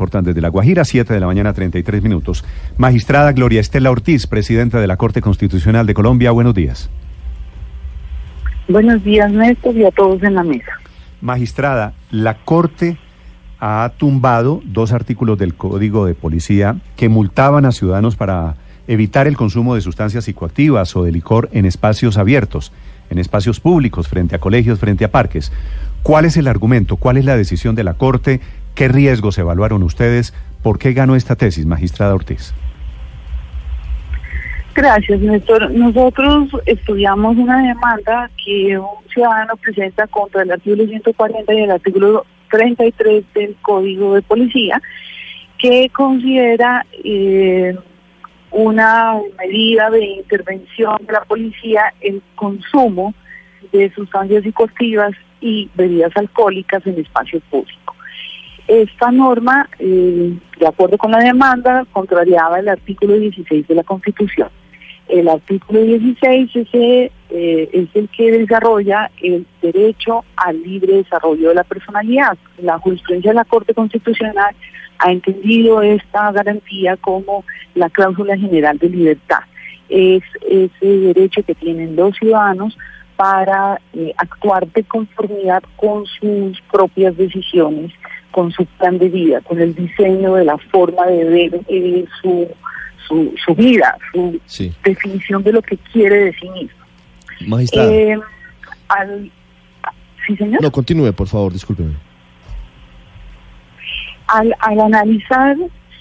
reportan desde La Guajira, 7 de la mañana, 33 minutos. Magistrada Gloria Estela Ortiz, presidenta de la Corte Constitucional de Colombia, buenos días. Buenos días, Néstor, y a todos en la mesa. Magistrada, la Corte ha tumbado dos artículos del Código de Policía que multaban a ciudadanos para evitar el consumo de sustancias psicoactivas o de licor en espacios abiertos, en espacios públicos, frente a colegios, frente a parques. ¿Cuál es el argumento? ¿Cuál es la decisión de la Corte? ¿Qué riesgos evaluaron ustedes? ¿Por qué ganó esta tesis, magistrada Ortiz? Gracias, Néstor. Nosotros estudiamos una demanda que un ciudadano presenta contra el artículo 140 y el artículo 33 del Código de Policía, que considera eh, una medida de intervención de la policía el consumo de sustancias psicoactivas y bebidas alcohólicas en espacio público. Esta norma, eh, de acuerdo con la demanda, contrariaba el artículo 16 de la Constitución. El artículo 16 ese, eh, es el que desarrolla el derecho al libre desarrollo de la personalidad. La jurisprudencia de la Corte Constitucional ha entendido esta garantía como la cláusula general de libertad. Es ese derecho que tienen los ciudadanos para eh, actuar de conformidad con sus propias decisiones, con su plan de vida, con el diseño de la forma de ver eh, su, su, vida, su definición de lo que quiere definir. Eh, ¿Sí, señor? No, continúe, por favor, discúlpeme. Al, al analizar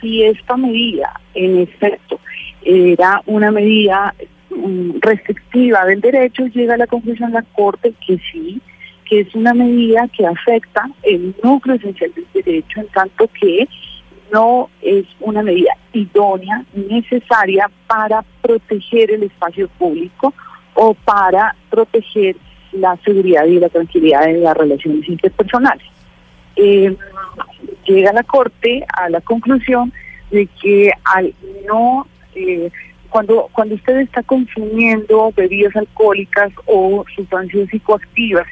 si esta medida, en efecto, era una medida Mm, restrictiva del derecho, llega a la conclusión la Corte que sí, que es una medida que afecta el núcleo esencial del derecho, en tanto que no es una medida idónea, necesaria para proteger el espacio público o para proteger la seguridad y la tranquilidad de las relaciones interpersonales. Eh, llega la Corte a la conclusión de que al no eh, cuando, cuando usted está consumiendo bebidas alcohólicas o sustancias psicoactivas,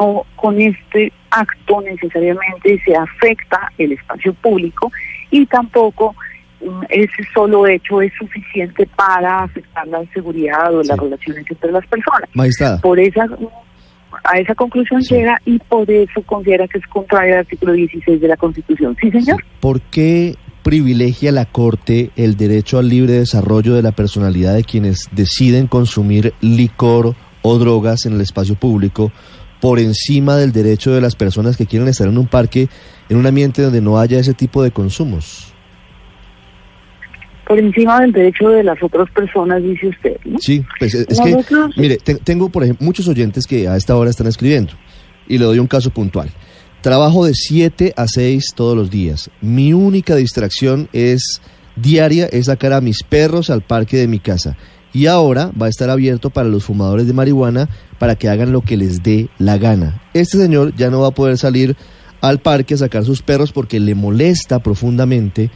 no con este acto necesariamente se afecta el espacio público y tampoco mm, ese solo hecho es suficiente para afectar la seguridad o las relaciones entre las personas. Por esa a esa conclusión llega y por eso considera que es contrario al artículo 16 de la Constitución. ¿Sí, señor? ¿Por qué privilegia la Corte el derecho al libre desarrollo de la personalidad de quienes deciden consumir licor o drogas en el espacio público por encima del derecho de las personas que quieren estar en un parque, en un ambiente donde no haya ese tipo de consumos? Por encima del derecho de las otras personas, dice usted. ¿no? Sí, pues es que, mire, tengo por ejemplo muchos oyentes que a esta hora están escribiendo y le doy un caso puntual. Trabajo de 7 a 6 todos los días. Mi única distracción es diaria, es sacar a mis perros al parque de mi casa. Y ahora va a estar abierto para los fumadores de marihuana para que hagan lo que les dé la gana. Este señor ya no va a poder salir al parque a sacar sus perros porque le molesta profundamente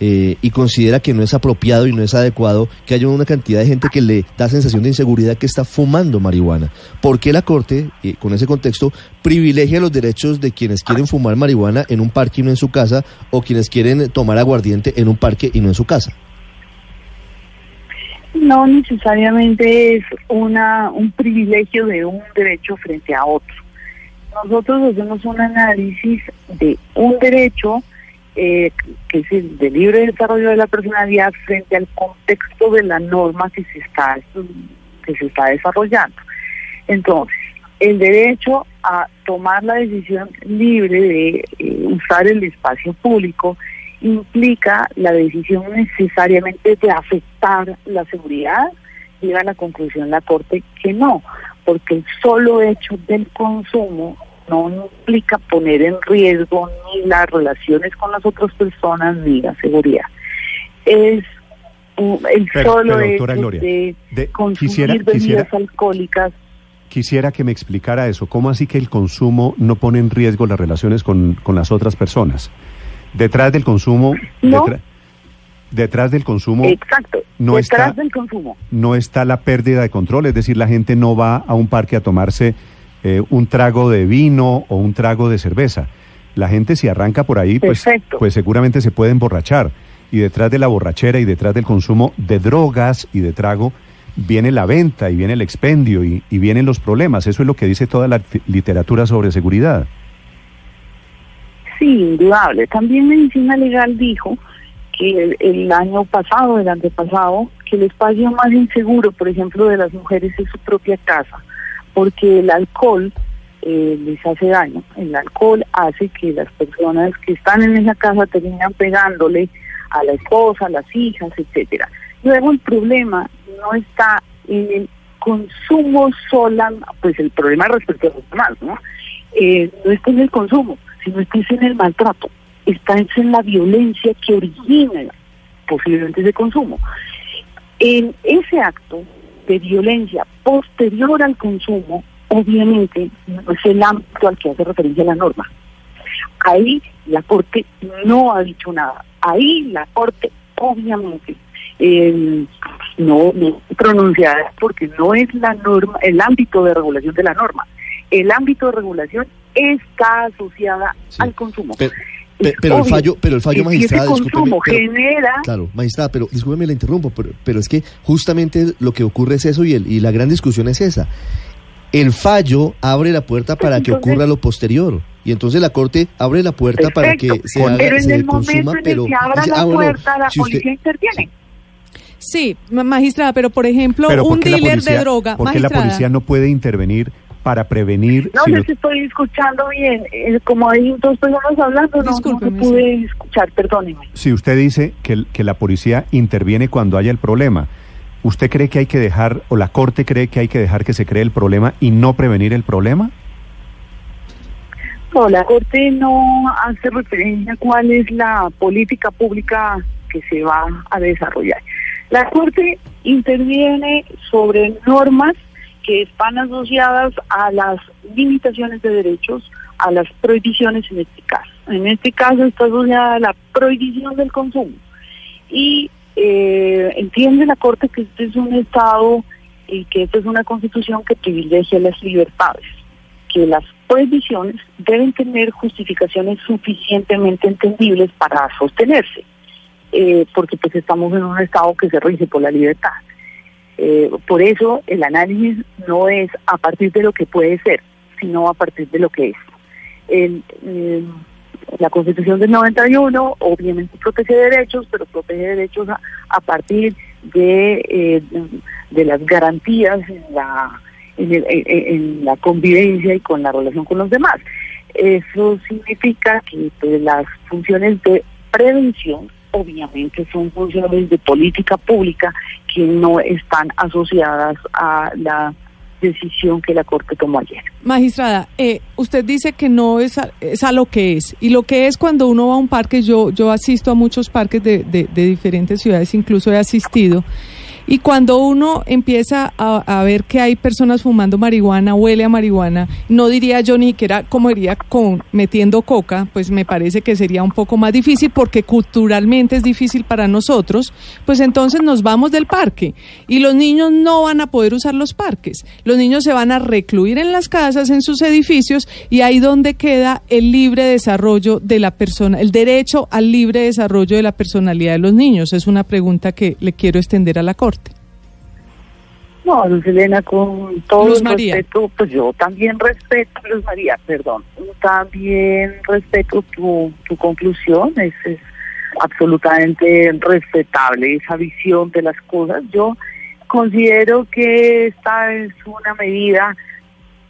eh, y considera que no es apropiado y no es adecuado que haya una cantidad de gente que le da sensación de inseguridad que está fumando marihuana. ¿Por qué la Corte, eh, con ese contexto, privilegia los derechos de quienes quieren fumar marihuana en un parque y no en su casa o quienes quieren tomar aguardiente en un parque y no en su casa? No necesariamente es una, un privilegio de un derecho frente a otro. Nosotros hacemos un análisis de un derecho eh, que es el de libre desarrollo de la personalidad frente al contexto de la norma que se está que se está desarrollando. Entonces, el derecho a tomar la decisión libre de eh, usar el espacio público implica la decisión necesariamente de afectar la seguridad, llega a la conclusión la Corte que no, porque el solo hecho del consumo no implica poner en riesgo ni las relaciones con las otras personas ni la seguridad. Es el solo hecho de, consumir bebidas alcohólicas. Quisiera que me explicara eso. ¿Cómo así que el consumo no pone en riesgo las relaciones con, con las otras personas? Detrás del consumo... detrás del consumo exacto no detrás está del consumo no está la pérdida de control es decir la gente no va a un parque a tomarse eh, un trago de vino o un trago de cerveza. La gente si arranca por ahí, pues, pues seguramente se puede emborrachar. Y detrás de la borrachera y detrás del consumo de drogas y de trago, viene la venta y viene el expendio y, vienen los problemas. Eso es lo que dice toda la literatura sobre seguridad. Sí, indudable. También Medicina Legal dijo que el, año pasado, el antepasado, que el espacio más inseguro, por ejemplo, de las mujeres es su propia casa, porque el alcohol eh, les hace daño. El alcohol hace que las personas que están en esa casa terminan pegándole a la esposa, a las hijas, etcétera. Luego el problema no está en el consumo sola, pues el problema respecto a los demás, ¿no? Eh, no está en el consumo, sino está en el maltrato, está en la violencia que origina posiblemente ese consumo. En ese acto de violencia posterior al consumo, obviamente no es el ámbito al que hace referencia la norma. Ahí la Corte no ha dicho nada. Ahí la Corte obviamente eh, no, no pronunciada porque no es la norma, el ámbito de regulación de la norma. El ámbito de regulación está asociada al consumo. Pero, el fallo, pero el fallo magistrada, consumo genera... Claro, magistrada, pero discúlpeme, la interrumpo, pero, pero es que justamente lo que ocurre es eso y, el, y la gran discusión es esa. El fallo abre la puerta para que ocurra lo posterior. Y entonces la Corte abre la puerta para que se haga, pero en el momento en el que abra la ah, puerta, la policía interviene. Sí, magistrada, pero por ejemplo, un dealer de droga. ¿Por qué la policía no puede intervenir para prevenir? No, si estoy escuchando bien. Eh, como hay dos personas hablando, no, no pude escuchar, perdóneme. Si usted dice que, que la policía interviene cuando haya el problema, ¿usted cree que hay que dejar, o la Corte cree que hay que dejar que se cree el problema y no prevenir el problema? No, la Corte no hace referencia a cuál es la política pública que se va a desarrollar. La Corte interviene sobre normas que están asociadas a las limitaciones de derechos, a las prohibiciones en este caso. En este caso está asociada a la prohibición del consumo. Y eh, entiende la Corte que este es un Estado y que esta es una constitución que privilegia las libertades, que las prohibiciones deben tener justificaciones suficientemente entendibles para sostenerse. Eh, porque pues estamos en un estado que se rige por la libertad. Eh, por eso el análisis no es a partir de lo que puede ser, sino a partir de lo que es. El, la Constitución del 91 obviamente protege derechos, pero protege derechos a, partir de, eh, de las garantías en la, en, en, la convivencia y con la relación con los demás. Eso significa que pues, las funciones de prevención obviamente son funciones de política pública que no están asociadas a la decisión que la Corte tomó ayer. Magistrada, eh, usted dice que no es a, es lo que es, y lo que es cuando uno va a un parque, yo, yo asisto a muchos parques de, de, de diferentes ciudades, incluso he asistido, y cuando uno empieza a, ver que hay personas fumando marihuana, huele a marihuana, no diría yo ni que era como diría con metiendo coca, pues me parece que sería un poco más difícil porque culturalmente es difícil para nosotros, pues entonces nos vamos del parque y los niños no van a poder usar los parques. Los niños se van a recluir en las casas, en sus edificios y ahí donde queda el libre desarrollo de la persona, el derecho al libre desarrollo de la personalidad de los niños. Es una pregunta que le quiero extender a la Corte. No, Luz Elena, con todo el respeto, pues yo también respeto, Luz María, perdón, también respeto tu, tu conclusión, es, es absolutamente respetable esa visión de las cosas. Yo considero que esta es una medida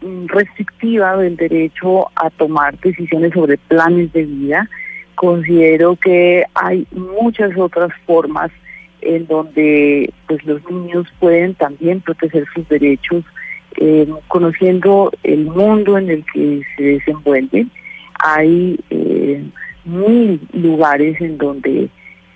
mm, restrictiva del derecho a tomar decisiones sobre planes de vida. Considero que hay muchas otras formas en donde pues los niños pueden también proteger sus derechos, eh, conociendo el mundo en el que se desenvuelven. Hay eh, mil lugares en donde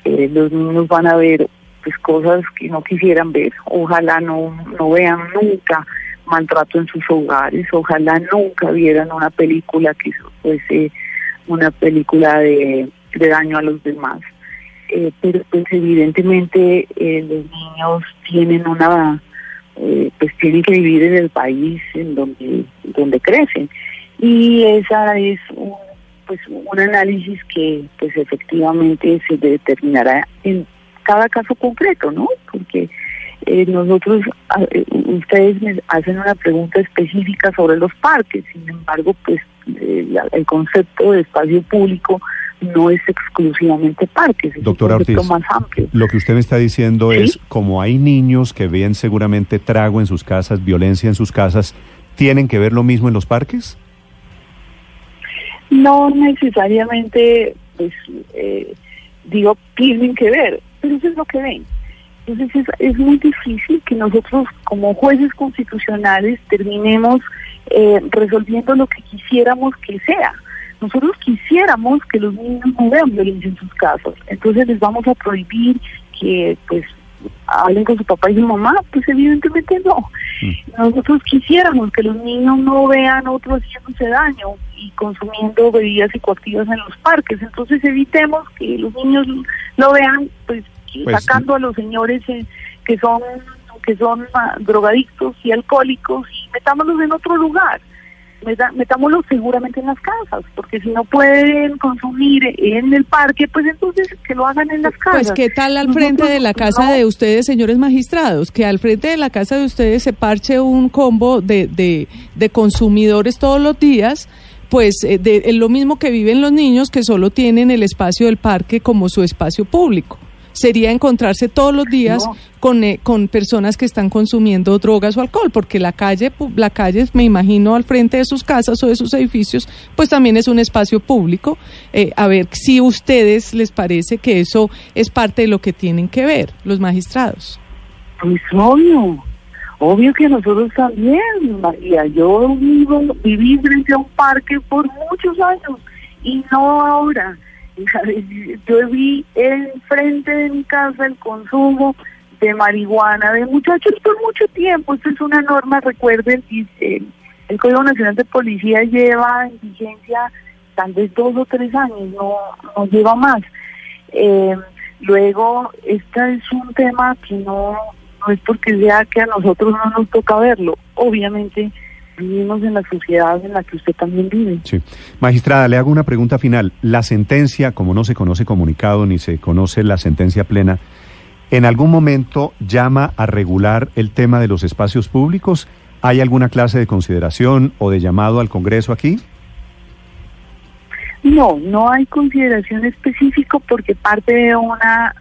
eh, los niños van a ver pues cosas que no quisieran ver. Ojalá no, no vean nunca maltrato en sus hogares, ojalá nunca vieran una película que fuese una película de daño a los demás. Eh, pero pues evidentemente eh, los niños tienen una, eh, pues tienen que vivir en el país en donde, donde crecen. Y esa es pues un análisis que pues efectivamente se determinará en cada caso concreto, ¿no? Porque eh, nosotros, eh, ustedes me hacen una pregunta específica sobre los parques, sin embargo, pues eh, el concepto de espacio público no es exclusivamente parques, es Doctora un Ortiz, más amplio. Lo que usted me está diciendo ¿Sí? es, como hay niños que ven seguramente trago en sus casas, violencia en sus casas, ¿tienen que ver lo mismo en los parques? No necesariamente, pues, eh, digo, tienen que ver, pero eso es lo que ven. Entonces es, es muy difícil que nosotros como jueces constitucionales terminemos eh, resolviendo lo que quisiéramos que sea. Nosotros quisiéramos que los niños no vean violencia en sus casas, entonces les vamos a prohibir que pues hablen con su papá y su mamá, pues evidentemente no. Nosotros quisiéramos que los niños no vean otros haciéndose daño y consumiendo bebidas psicoactivas en los parques, entonces evitemos que los niños lo vean pues, Pues, sacando a los señores eh, que son que son ah, drogadictos y alcohólicos y metámoslos en otro lugar. Meta- metámoslos seguramente en las casas, porque si no pueden consumir en el parque, pues entonces que lo hagan en las casas. Pues qué tal al frente de la casa no- de ustedes, señores magistrados, que al frente de la casa de ustedes se parche un combo de, de, de consumidores todos los días, pues eh, de, es lo mismo que viven los niños que solo tienen el espacio del parque como su espacio público. Sería encontrarse todos los días No. con, eh, con personas que están consumiendo drogas o alcohol, porque la calle, la calle, me imagino, al frente de sus casas o de sus edificios, pues también es un espacio público. Eh, a ver si a ustedes les parece que eso es parte de lo que tienen que ver los magistrados. Pues obvio, obvio que nosotros también, María. Yo vivo, viví frente a un parque por muchos años y no ahora. Yo vi enfrente de mi casa el consumo de marihuana de muchachos por mucho tiempo. Esto es una norma, recuerden, y, eh, el Código Nacional de Policía lleva en vigencia tal vez dos o tres años, no, no lleva más. Eh, luego, este es un tema que no, no es porque sea que a nosotros no nos toca verlo. Obviamente, vivimos en la sociedad en la que usted también vive. Sí. Magistrada, le hago una pregunta final. La sentencia, como no se conoce comunicado ni se conoce la sentencia plena, ¿en algún momento llama a regular el tema de los espacios públicos? ¿Hay alguna clase de consideración o de llamado al Congreso aquí? No, no hay consideración específica porque parte de una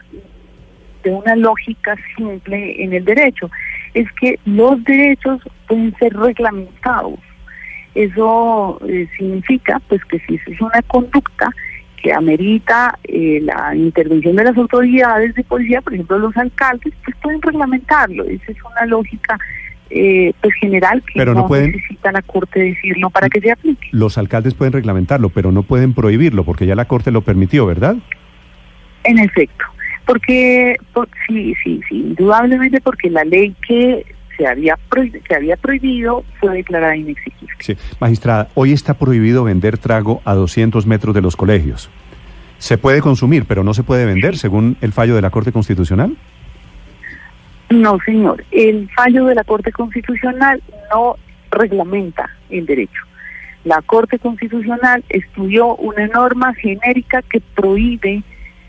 de una lógica simple en el derecho es que los derechos pueden ser reglamentados. Eso eh, significa pues que si es una conducta que amerita eh, la intervención de las autoridades de policía, por ejemplo los alcaldes, pues pueden reglamentarlo. Esa es una lógica eh, pues general que Pero no pueden- necesita la Corte decirlo para que se aplique. Los alcaldes pueden reglamentarlo, pero no pueden prohibirlo porque ya la Corte lo permitió, ¿verdad? En efecto, porque por- sí, sí, sí, indudablemente porque la ley que se había que había prohibido fue declarada inexigible. Sí. Magistrada, hoy está prohibido vender trago a 200 metros de los colegios. Se puede consumir, pero no se puede vender, según el fallo de la Corte Constitucional. No, señor, el fallo de la Corte Constitucional no reglamenta el derecho. La Corte Constitucional estudió una norma genérica que prohíbe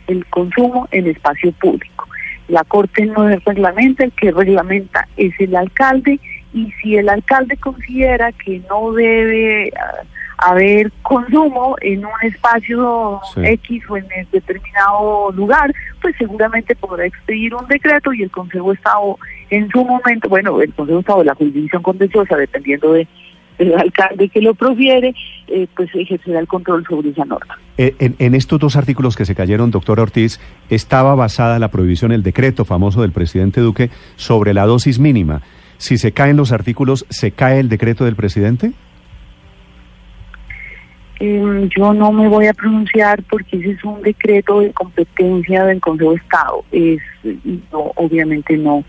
el consumo en espacio público. La Corte no es reglamenta, el que reglamenta es el alcalde y si el alcalde considera que no debe ah, haber consumo en un espacio Sí. X o en el determinado lugar, pues seguramente podrá expedir un decreto y el Consejo de Estado en su momento, bueno, el Consejo de Estado de la jurisdicción contenciosa, dependiendo de del alcalde que lo profiere, eh, pues ejercerá el control sobre esa norma. Eh, en, en estos dos artículos que se cayeron, doctor Ortiz, estaba basada la prohibición, el decreto famoso del presidente Duque sobre la dosis mínima. Si se caen los artículos, ¿se cae el decreto del presidente? Eh, yo no me voy a pronunciar porque ese es un decreto de competencia del Consejo de Estado. Es, no, obviamente no,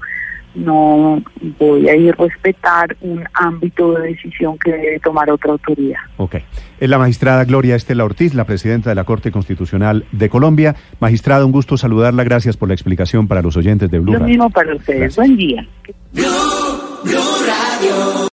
no voy a ir a respetar un ámbito de decisión que debe tomar otra autoridad. Ok. Es la magistrada Gloria Estela Ortiz, la presidenta de la Corte Constitucional de Colombia. Magistrada, un gusto saludarla. Gracias por la explicación para los oyentes de Blue Lo Radio. mismo para ustedes. Gracias. Buen día.